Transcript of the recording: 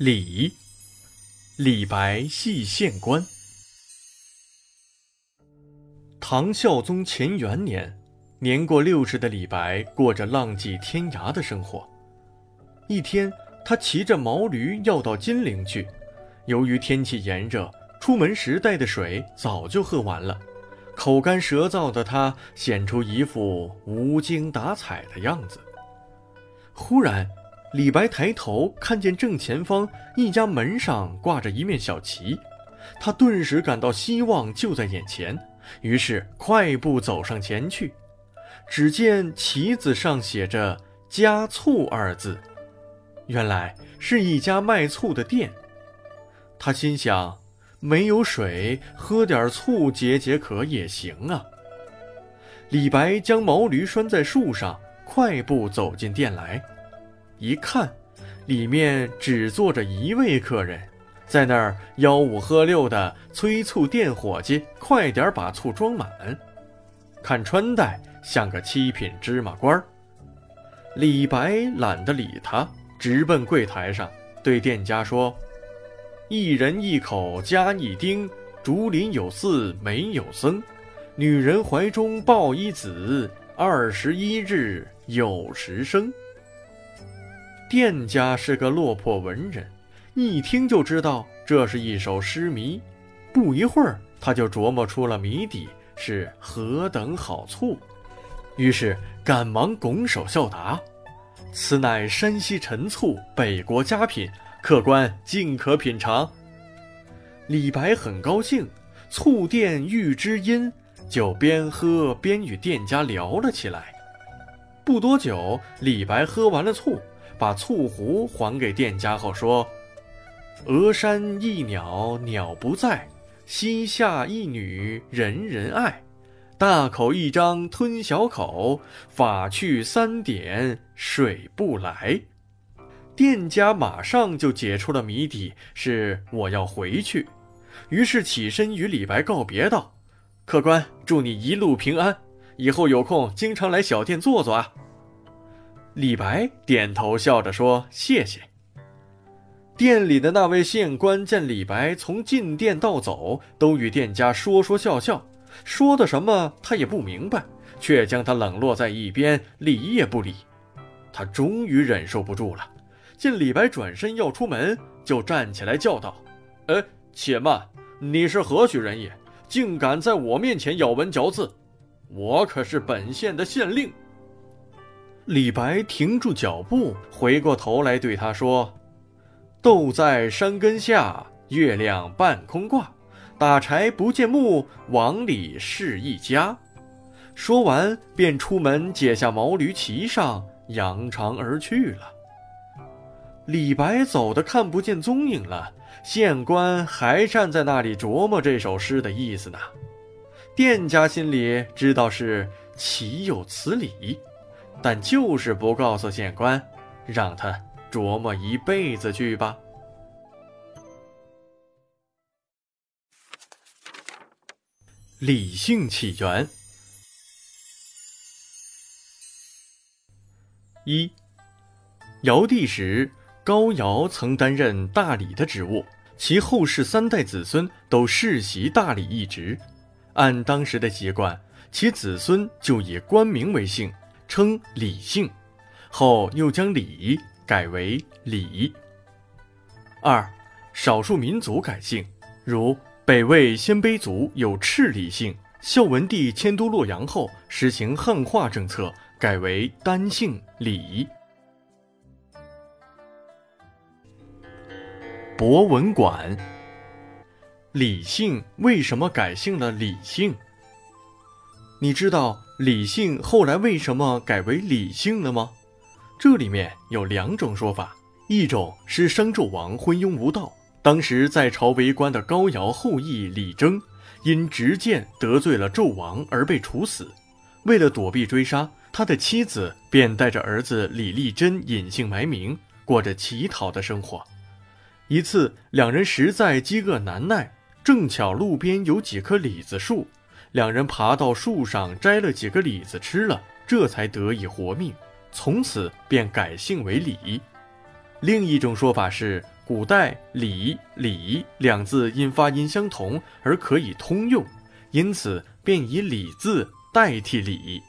李，李白系县官。唐孝宗乾元年，年过六十的李白过着浪迹天涯的生活。一天，他骑着毛驴要到金陵去，由于天气炎热，出门时带的水早就喝完了，口干舌燥的他显出一副无精打采的样子。忽然，李白抬头看见正前方一家门上挂着一面小旗，他顿时感到希望就在眼前，于是快步走上前去。只见旗子上写着“加醋”二字，原来是一家卖醋的店。他心想：没有水，喝点醋解解渴也行啊。李白将毛驴拴在树上，快步走进店来。一看，里面只坐着一位客人，在那儿吆五喝六的催促店伙计快点把醋装满。看穿戴像个七品芝麻官儿。李白懒得理他，直奔柜台上，对店家说：“一人一口加一丁，竹林有寺没有僧，女人怀中抱一子，二十一日有时生。”店家是个落魄文人，一听就知道这是一首诗谜。不一会儿，他就琢磨出了谜底是何等好醋，于是赶忙拱手笑答：“此乃山西陈醋，北国佳品，客官尽可品尝。”李白很高兴，醋店遇知音，就边喝边与店家聊了起来。不多久，李白喝完了醋。把醋壶还给店家后说：“峨山一鸟鸟不在，西夏一女人人爱。大口一张吞小口，法去三点水不来。”店家马上就解出了谜底，是我要回去。于是起身与李白告别道：“客官，祝你一路平安，以后有空经常来小店坐坐啊。”李白点头笑着说：“谢谢。”店里的那位县官见李白从进店到走都与店家说说笑笑，说的什么他也不明白，却将他冷落在一边，理也不理。他终于忍受不住了，见李白转身要出门，就站起来叫道：“哎，且慢！你是何许人也？竟敢在我面前咬文嚼字？我可是本县的县令。”李白停住脚步，回过头来对他说：“豆在山根下，月亮半空挂。打柴不见木，往里是一家。”说完，便出门解下毛驴，骑上，扬长而去了。李白走得看不见踪影了，县官还站在那里琢磨这首诗的意思呢。店家心里知道是岂有此理。但就是不告诉县官，让他琢磨一辈子去吧。李姓起源一，尧帝时，高尧曾担任大理的职务，其后世三代子孙都世袭大理一职。按当时的习惯，其子孙就以官名为姓。称李姓，后又将李改为李。二，少数民族改姓，如北魏鲜卑族有赤李姓，孝文帝迁都洛阳后，实行汉化政策，改为单姓李。博文馆，李姓为什么改姓了李姓？你知道？李姓后来为什么改为李姓了吗？这里面有两种说法，一种是商纣王昏庸无道，当时在朝为官的高尧后裔李征，因执剑得罪了纣王而被处死。为了躲避追杀，他的妻子便带着儿子李丽珍隐姓埋名，过着乞讨的生活。一次，两人实在饥饿难耐，正巧路边有几棵李子树。两人爬到树上摘了几个李子吃了，这才得以活命。从此便改姓为李。另一种说法是，古代“李”“李”两字因发音相同而可以通用，因此便以“李”字代替“李”。